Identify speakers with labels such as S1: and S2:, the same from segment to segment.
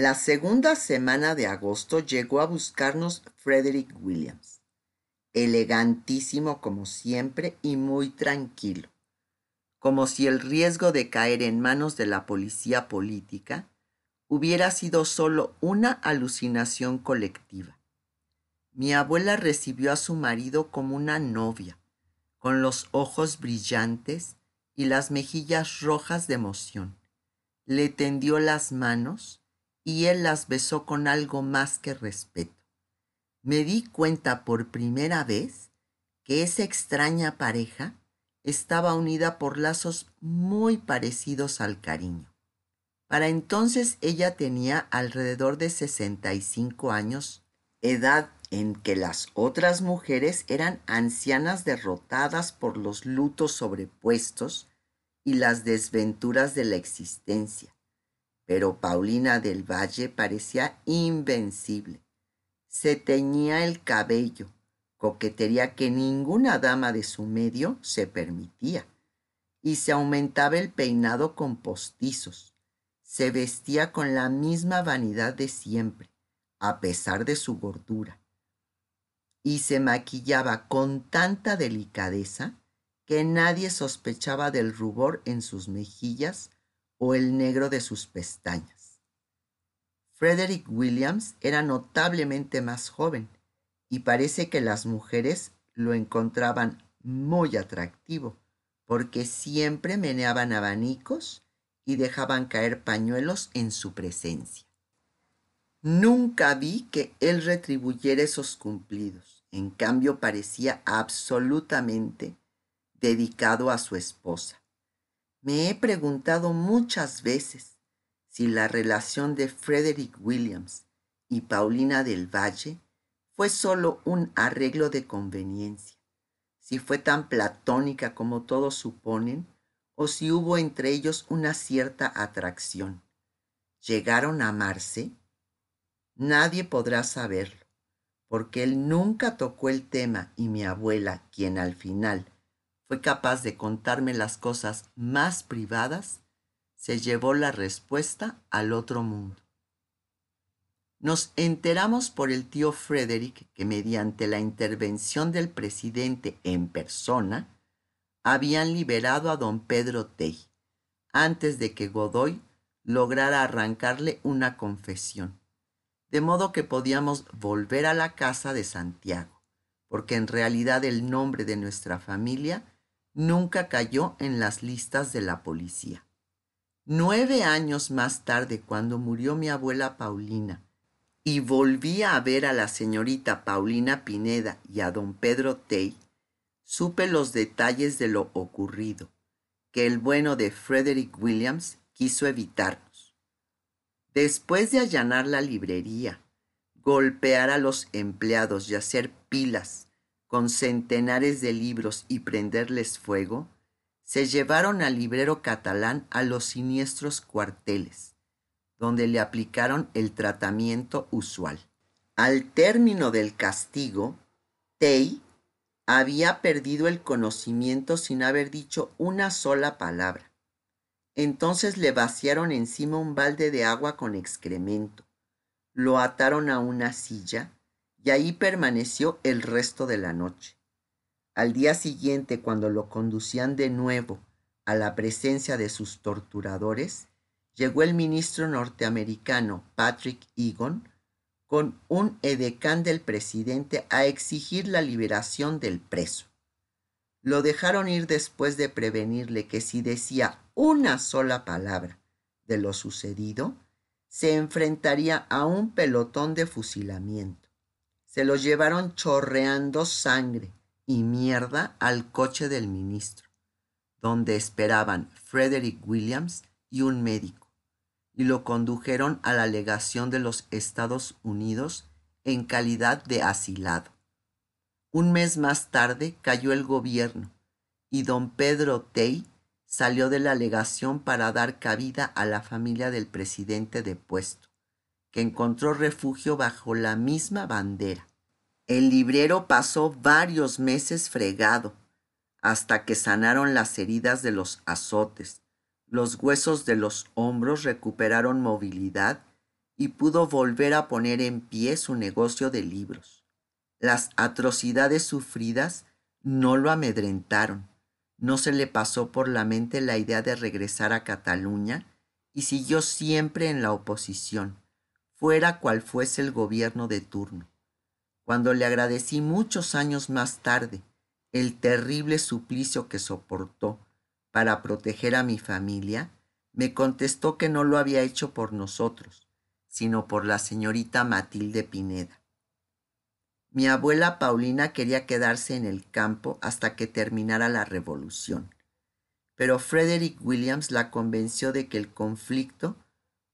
S1: La segunda semana de agosto llegó a buscarnos Frederick Williams, elegantísimo como siempre y muy tranquilo, como si el riesgo de caer en manos de la policía política hubiera sido solo una alucinación colectiva. Mi abuela recibió a su marido como una novia, con los ojos brillantes y las mejillas rojas de emoción. Le tendió las manos y él las besó con algo más que respeto. Me di cuenta por primera vez que esa extraña pareja estaba unida por lazos muy parecidos al cariño. Para entonces ella tenía alrededor de 65 años, edad en que las otras mujeres eran ancianas derrotadas por los lutos sobrepuestos y las desventuras de la existencia pero Paulina del Valle parecía invencible. Se teñía el cabello, coquetería que ninguna dama de su medio se permitía, y se aumentaba el peinado con postizos. Se vestía con la misma vanidad de siempre, a pesar de su gordura, y se maquillaba con tanta delicadeza que nadie sospechaba del rubor en sus mejillas o el negro de sus pestañas. Frederick Williams era notablemente más joven y parece que las mujeres lo encontraban muy atractivo porque siempre meneaban abanicos y dejaban caer pañuelos en su presencia. Nunca vi que él retribuyera esos cumplidos. En cambio, parecía absolutamente dedicado a su esposa. Me he preguntado muchas veces si la relación de Frederick Williams y Paulina del Valle fue solo un arreglo de conveniencia, si fue tan platónica como todos suponen, o si hubo entre ellos una cierta atracción. ¿Llegaron a amarse? Nadie podrá saberlo, porque él nunca tocó el tema y mi abuela, quien al final fue capaz de contarme las cosas más privadas, se llevó la respuesta al otro mundo. Nos enteramos por el tío Frederick que mediante la intervención del presidente en persona, habían liberado a don Pedro Tey, antes de que Godoy lograra arrancarle una confesión, de modo que podíamos volver a la casa de Santiago, porque en realidad el nombre de nuestra familia nunca cayó en las listas de la policía. Nueve años más tarde, cuando murió mi abuela Paulina, y volví a ver a la señorita Paulina Pineda y a don Pedro Tey, supe los detalles de lo ocurrido, que el bueno de Frederick Williams quiso evitarnos. Después de allanar la librería, golpear a los empleados y hacer pilas con centenares de libros y prenderles fuego, se llevaron al librero catalán a los siniestros cuarteles, donde le aplicaron el tratamiento usual. Al término del castigo, Tey había perdido el conocimiento sin haber dicho una sola palabra. Entonces le vaciaron encima un balde de agua con excremento, lo ataron a una silla ahí permaneció el resto de la noche. Al día siguiente, cuando lo conducían de nuevo a la presencia de sus torturadores, llegó el ministro norteamericano Patrick Egan con un edecán del presidente a exigir la liberación del preso. Lo dejaron ir después de prevenirle que si decía una sola palabra de lo sucedido, se enfrentaría a un pelotón de fusilamiento. Se lo llevaron chorreando sangre y mierda al coche del ministro, donde esperaban Frederick Williams y un médico, y lo condujeron a la legación de los Estados Unidos en calidad de asilado. Un mes más tarde cayó el gobierno y don Pedro Tey salió de la legación para dar cabida a la familia del presidente depuesto que encontró refugio bajo la misma bandera. El librero pasó varios meses fregado, hasta que sanaron las heridas de los azotes, los huesos de los hombros recuperaron movilidad y pudo volver a poner en pie su negocio de libros. Las atrocidades sufridas no lo amedrentaron. No se le pasó por la mente la idea de regresar a Cataluña y siguió siempre en la oposición, fuera cual fuese el gobierno de turno. Cuando le agradecí muchos años más tarde el terrible suplicio que soportó para proteger a mi familia, me contestó que no lo había hecho por nosotros, sino por la señorita Matilde Pineda. Mi abuela Paulina quería quedarse en el campo hasta que terminara la revolución, pero Frederick Williams la convenció de que el conflicto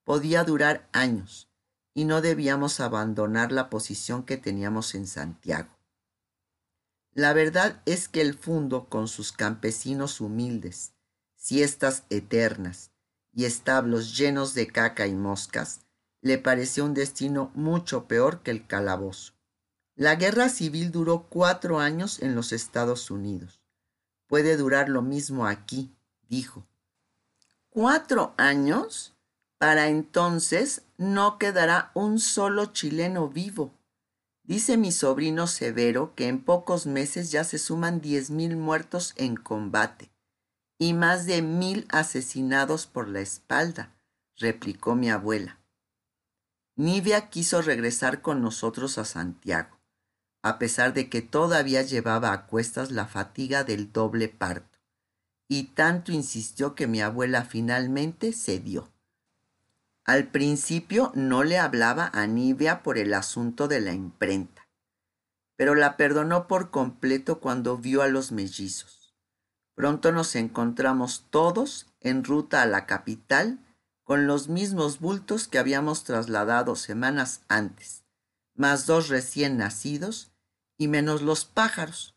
S1: podía durar años y no debíamos abandonar la posición que teníamos en Santiago. La verdad es que el fundo, con sus campesinos humildes, siestas eternas y establos llenos de caca y moscas, le pareció un destino mucho peor que el calabozo. La guerra civil duró cuatro años en los Estados Unidos. Puede durar lo mismo aquí, dijo. ¿Cuatro años? Para entonces no quedará un solo chileno vivo. Dice mi sobrino Severo que en pocos meses ya se suman diez mil muertos en combate y más de mil asesinados por la espalda, replicó mi abuela. Nivea quiso regresar con nosotros a Santiago, a pesar de que todavía llevaba a cuestas la fatiga del doble parto, y tanto insistió que mi abuela finalmente cedió. Al principio no le hablaba a Nivea por el asunto de la imprenta, pero la perdonó por completo cuando vio a los mellizos. Pronto nos encontramos todos en ruta a la capital con los mismos bultos que habíamos trasladado semanas antes, más dos recién nacidos y menos los pájaros,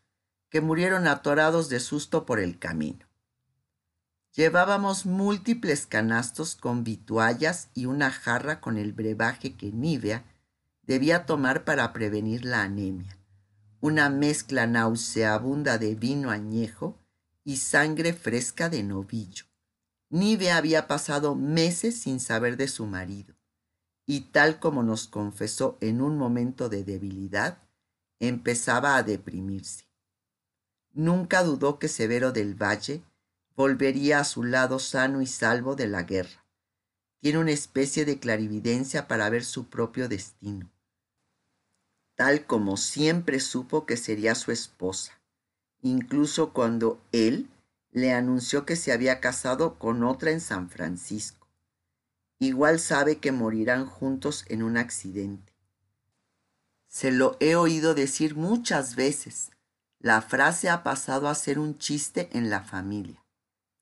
S1: que murieron atorados de susto por el camino. Llevábamos múltiples canastos con vituallas y una jarra con el brebaje que Nivea debía tomar para prevenir la anemia, una mezcla nauseabunda de vino añejo y sangre fresca de novillo. Nive había pasado meses sin saber de su marido, y tal como nos confesó en un momento de debilidad, empezaba a deprimirse. Nunca dudó que Severo del Valle volvería a su lado sano y salvo de la guerra. Tiene una especie de clarividencia para ver su propio destino, tal como siempre supo que sería su esposa incluso cuando él le anunció que se había casado con otra en San Francisco. Igual sabe que morirán juntos en un accidente. Se lo he oído decir muchas veces. La frase ha pasado a ser un chiste en la familia.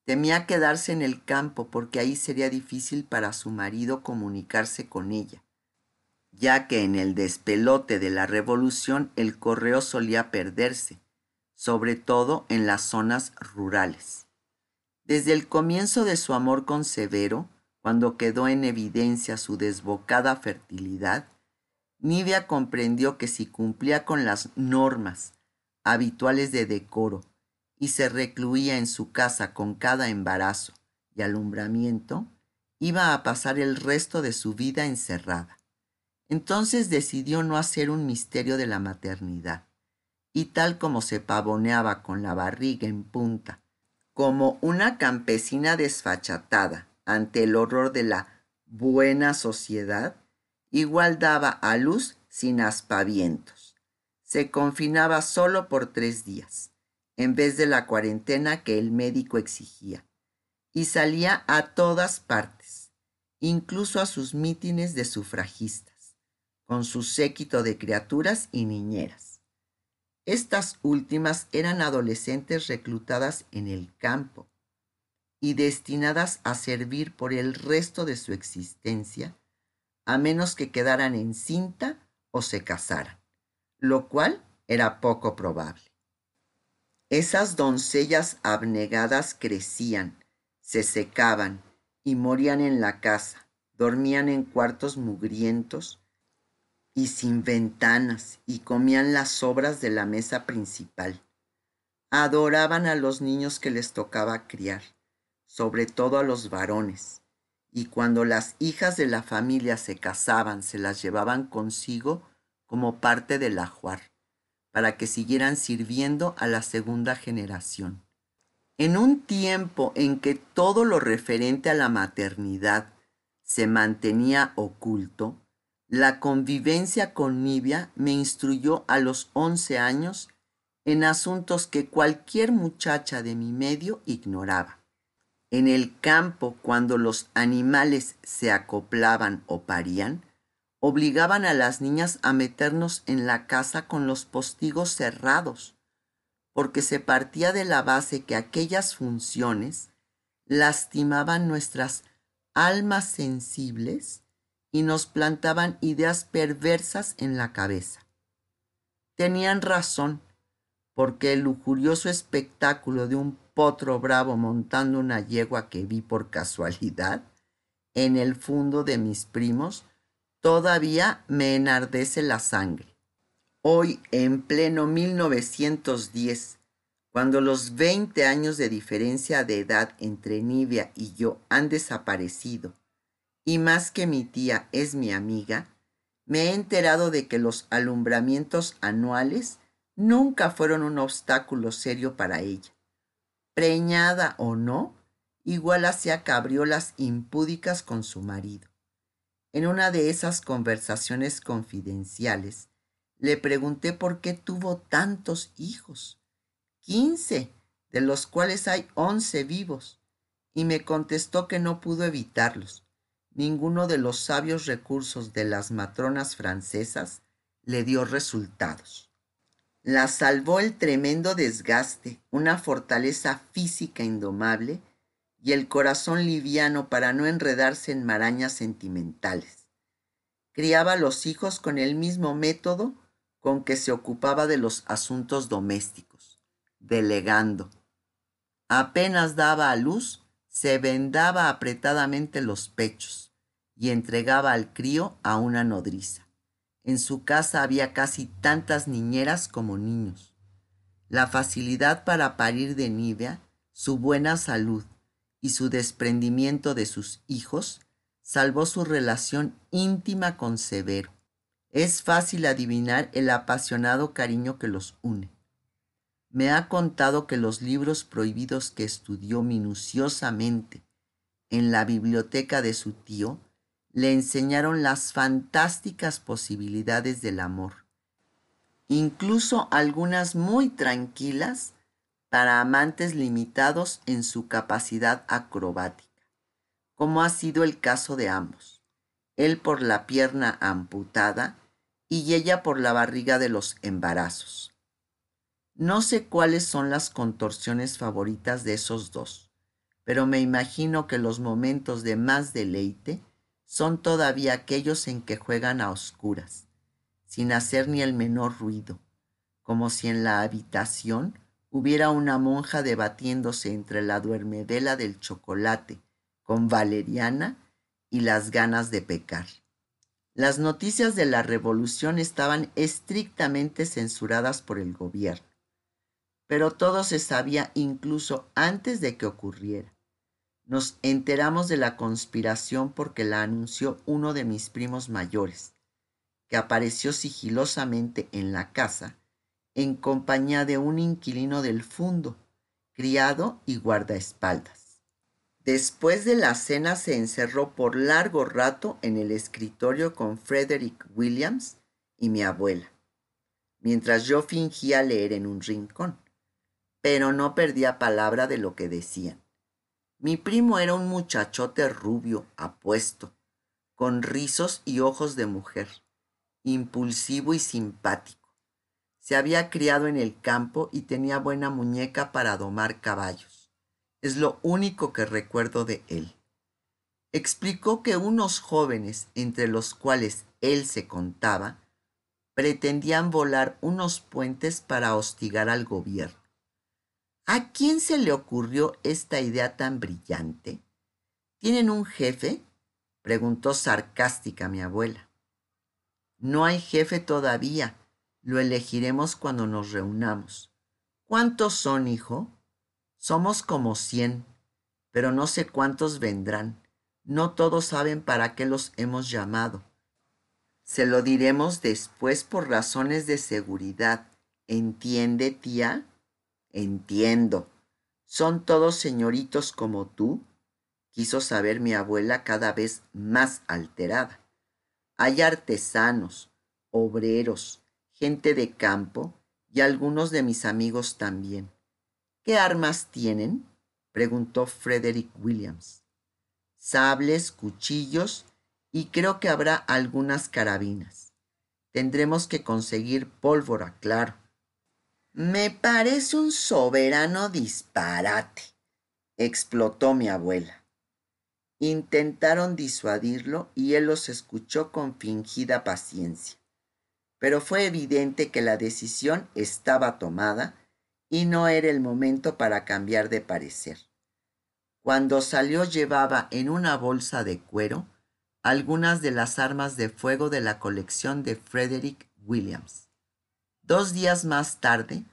S1: Temía quedarse en el campo porque ahí sería difícil para su marido comunicarse con ella, ya que en el despelote de la revolución el correo solía perderse sobre todo en las zonas rurales. Desde el comienzo de su amor con Severo, cuando quedó en evidencia su desbocada fertilidad, Nivea comprendió que si cumplía con las normas habituales de decoro y se recluía en su casa con cada embarazo y alumbramiento, iba a pasar el resto de su vida encerrada. Entonces decidió no hacer un misterio de la maternidad y tal como se pavoneaba con la barriga en punta, como una campesina desfachatada ante el horror de la buena sociedad, igual daba a luz sin aspavientos. Se confinaba solo por tres días, en vez de la cuarentena que el médico exigía, y salía a todas partes, incluso a sus mítines de sufragistas, con su séquito de criaturas y niñeras. Estas últimas eran adolescentes reclutadas en el campo y destinadas a servir por el resto de su existencia, a menos que quedaran en cinta o se casaran, lo cual era poco probable. Esas doncellas abnegadas crecían, se secaban y morían en la casa, dormían en cuartos mugrientos y sin ventanas y comían las sobras de la mesa principal. Adoraban a los niños que les tocaba criar, sobre todo a los varones, y cuando las hijas de la familia se casaban se las llevaban consigo como parte del ajuar, para que siguieran sirviendo a la segunda generación. En un tiempo en que todo lo referente a la maternidad se mantenía oculto, la convivencia con Nibia me instruyó a los once años en asuntos que cualquier muchacha de mi medio ignoraba. En el campo, cuando los animales se acoplaban o parían, obligaban a las niñas a meternos en la casa con los postigos cerrados, porque se partía de la base que aquellas funciones lastimaban nuestras almas sensibles y nos plantaban ideas perversas en la cabeza. Tenían razón, porque el lujurioso espectáculo de un potro bravo montando una yegua que vi por casualidad en el fondo de mis primos todavía me enardece la sangre. Hoy, en pleno 1910, cuando los 20 años de diferencia de edad entre Nivia y yo han desaparecido, y más que mi tía es mi amiga, me he enterado de que los alumbramientos anuales nunca fueron un obstáculo serio para ella. Preñada o no, igual hacía cabriolas impúdicas con su marido. En una de esas conversaciones confidenciales, le pregunté por qué tuvo tantos hijos, quince, de los cuales hay once vivos, y me contestó que no pudo evitarlos, ninguno de los sabios recursos de las matronas francesas le dio resultados. La salvó el tremendo desgaste, una fortaleza física indomable y el corazón liviano para no enredarse en marañas sentimentales. Criaba a los hijos con el mismo método con que se ocupaba de los asuntos domésticos, delegando. Apenas daba a luz, se vendaba apretadamente los pechos y entregaba al crío a una nodriza. En su casa había casi tantas niñeras como niños. La facilidad para parir de Nivea, su buena salud y su desprendimiento de sus hijos salvó su relación íntima con Severo. Es fácil adivinar el apasionado cariño que los une. Me ha contado que los libros prohibidos que estudió minuciosamente en la biblioteca de su tío le enseñaron las fantásticas posibilidades del amor, incluso algunas muy tranquilas para amantes limitados en su capacidad acrobática, como ha sido el caso de ambos, él por la pierna amputada y ella por la barriga de los embarazos. No sé cuáles son las contorsiones favoritas de esos dos, pero me imagino que los momentos de más deleite son todavía aquellos en que juegan a oscuras, sin hacer ni el menor ruido, como si en la habitación hubiera una monja debatiéndose entre la duermedela del chocolate con valeriana y las ganas de pecar. Las noticias de la revolución estaban estrictamente censuradas por el gobierno, pero todo se sabía incluso antes de que ocurriera. Nos enteramos de la conspiración porque la anunció uno de mis primos mayores, que apareció sigilosamente en la casa en compañía de un inquilino del fondo, criado y guardaespaldas. Después de la cena se encerró por largo rato en el escritorio con Frederick Williams y mi abuela, mientras yo fingía leer en un rincón, pero no perdía palabra de lo que decían. Mi primo era un muchachote rubio, apuesto, con rizos y ojos de mujer, impulsivo y simpático. Se había criado en el campo y tenía buena muñeca para domar caballos. Es lo único que recuerdo de él. Explicó que unos jóvenes, entre los cuales él se contaba, pretendían volar unos puentes para hostigar al gobierno. ¿A quién se le ocurrió esta idea tan brillante? ¿Tienen un jefe? preguntó sarcástica mi abuela. No hay jefe todavía. Lo elegiremos cuando nos reunamos. ¿Cuántos son, hijo? Somos como cien, pero no sé cuántos vendrán. No todos saben para qué los hemos llamado. Se lo diremos después por razones de seguridad. ¿Entiende, tía? Entiendo. ¿Son todos señoritos como tú? Quiso saber mi abuela cada vez más alterada. Hay artesanos, obreros, gente de campo y algunos de mis amigos también. ¿Qué armas tienen? preguntó Frederick Williams. Sables, cuchillos y creo que habrá algunas carabinas. Tendremos que conseguir pólvora, claro. Me parece un soberano disparate, explotó mi abuela. Intentaron disuadirlo y él los escuchó con fingida paciencia. Pero fue evidente que la decisión estaba tomada y no era el momento para cambiar de parecer. Cuando salió llevaba en una bolsa de cuero algunas de las armas de fuego de la colección de Frederick Williams. Dos días más tarde,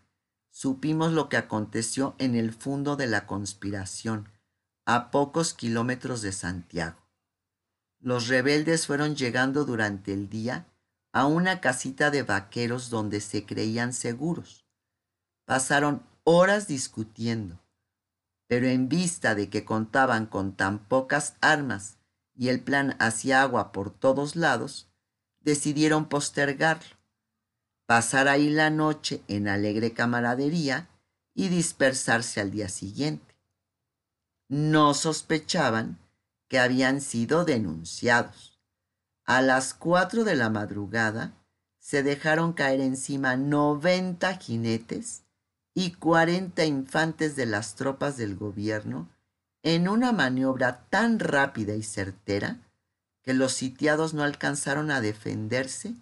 S1: supimos lo que aconteció en el fondo de la conspiración, a pocos kilómetros de Santiago. Los rebeldes fueron llegando durante el día a una casita de vaqueros donde se creían seguros. Pasaron horas discutiendo, pero en vista de que contaban con tan pocas armas y el plan hacía agua por todos lados, decidieron postergarlo pasar ahí la noche en alegre camaradería y dispersarse al día siguiente. No sospechaban que habían sido denunciados. A las cuatro de la madrugada se dejaron caer encima noventa jinetes y cuarenta infantes de las tropas del gobierno en una maniobra tan rápida y certera que los sitiados no alcanzaron a defenderse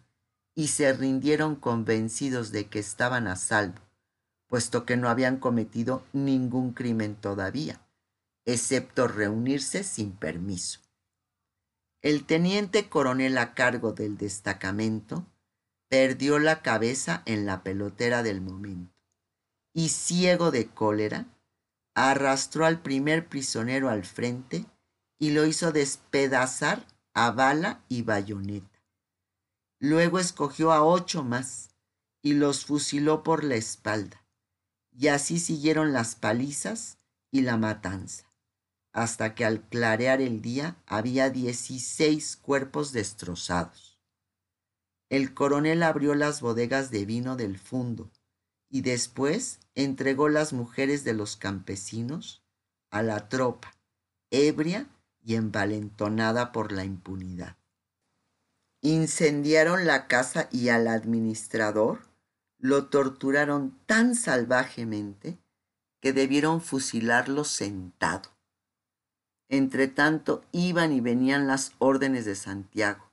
S1: y se rindieron convencidos de que estaban a salvo, puesto que no habían cometido ningún crimen todavía, excepto reunirse sin permiso. El teniente coronel a cargo del destacamento perdió la cabeza en la pelotera del momento y ciego de cólera, arrastró al primer prisionero al frente y lo hizo despedazar a bala y bayoneta. Luego escogió a ocho más y los fusiló por la espalda. Y así siguieron las palizas y la matanza, hasta que al clarear el día había dieciséis cuerpos destrozados. El coronel abrió las bodegas de vino del fondo y después entregó las mujeres de los campesinos a la tropa, ebria y envalentonada por la impunidad. Incendiaron la casa y al administrador lo torturaron tan salvajemente que debieron fusilarlo sentado. Entretanto iban y venían las órdenes de Santiago,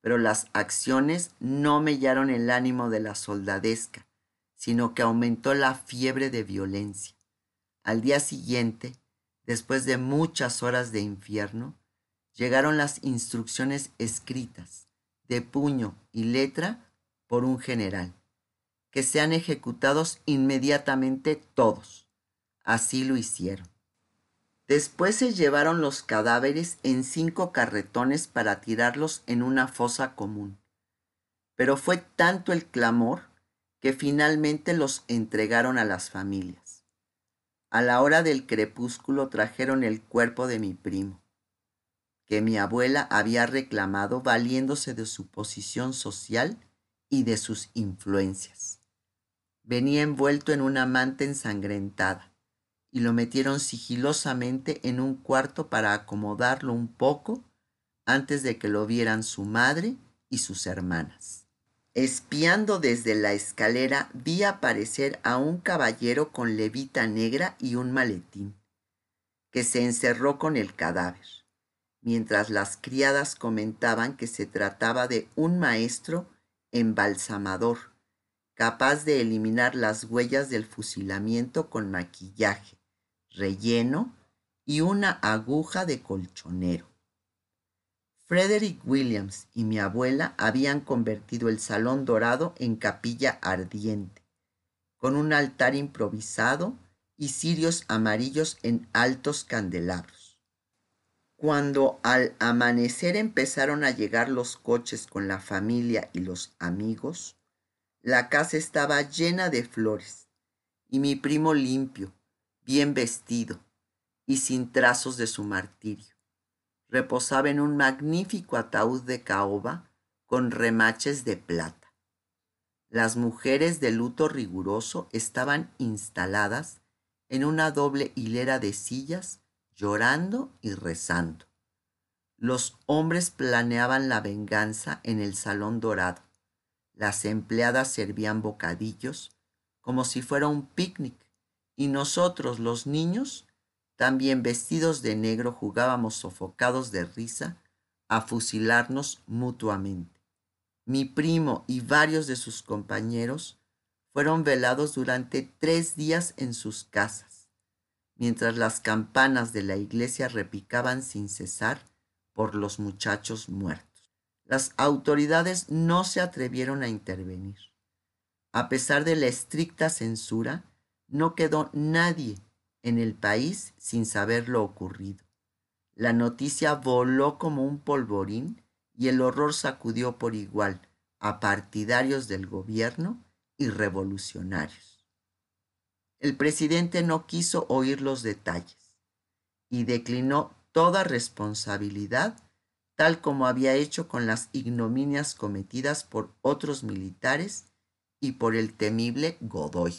S1: pero las acciones no mellaron el ánimo de la soldadesca, sino que aumentó la fiebre de violencia. Al día siguiente, después de muchas horas de infierno, llegaron las instrucciones escritas de puño y letra por un general, que sean ejecutados inmediatamente todos. Así lo hicieron. Después se llevaron los cadáveres en cinco carretones para tirarlos en una fosa común. Pero fue tanto el clamor que finalmente los entregaron a las familias. A la hora del crepúsculo trajeron el cuerpo de mi primo que mi abuela había reclamado valiéndose de su posición social y de sus influencias. Venía envuelto en una manta ensangrentada y lo metieron sigilosamente en un cuarto para acomodarlo un poco antes de que lo vieran su madre y sus hermanas. Espiando desde la escalera vi aparecer a un caballero con levita negra y un maletín, que se encerró con el cadáver mientras las criadas comentaban que se trataba de un maestro embalsamador, capaz de eliminar las huellas del fusilamiento con maquillaje, relleno y una aguja de colchonero. Frederick Williams y mi abuela habían convertido el salón dorado en capilla ardiente, con un altar improvisado y cirios amarillos en altos candelabros. Cuando al amanecer empezaron a llegar los coches con la familia y los amigos, la casa estaba llena de flores y mi primo limpio, bien vestido y sin trazos de su martirio. Reposaba en un magnífico ataúd de caoba con remaches de plata. Las mujeres de luto riguroso estaban instaladas en una doble hilera de sillas, llorando y rezando. Los hombres planeaban la venganza en el salón dorado. Las empleadas servían bocadillos como si fuera un picnic y nosotros, los niños, también vestidos de negro, jugábamos sofocados de risa a fusilarnos mutuamente. Mi primo y varios de sus compañeros fueron velados durante tres días en sus casas, mientras las campanas de la iglesia repicaban sin cesar por los muchachos muertos. Las autoridades no se atrevieron a intervenir. A pesar de la estricta censura, no quedó nadie en el país sin saber lo ocurrido. La noticia voló como un polvorín y el horror sacudió por igual a partidarios del gobierno y revolucionarios. El presidente no quiso oír los detalles y declinó toda responsabilidad tal como había hecho con las ignominias cometidas por otros militares y por el temible Godoy.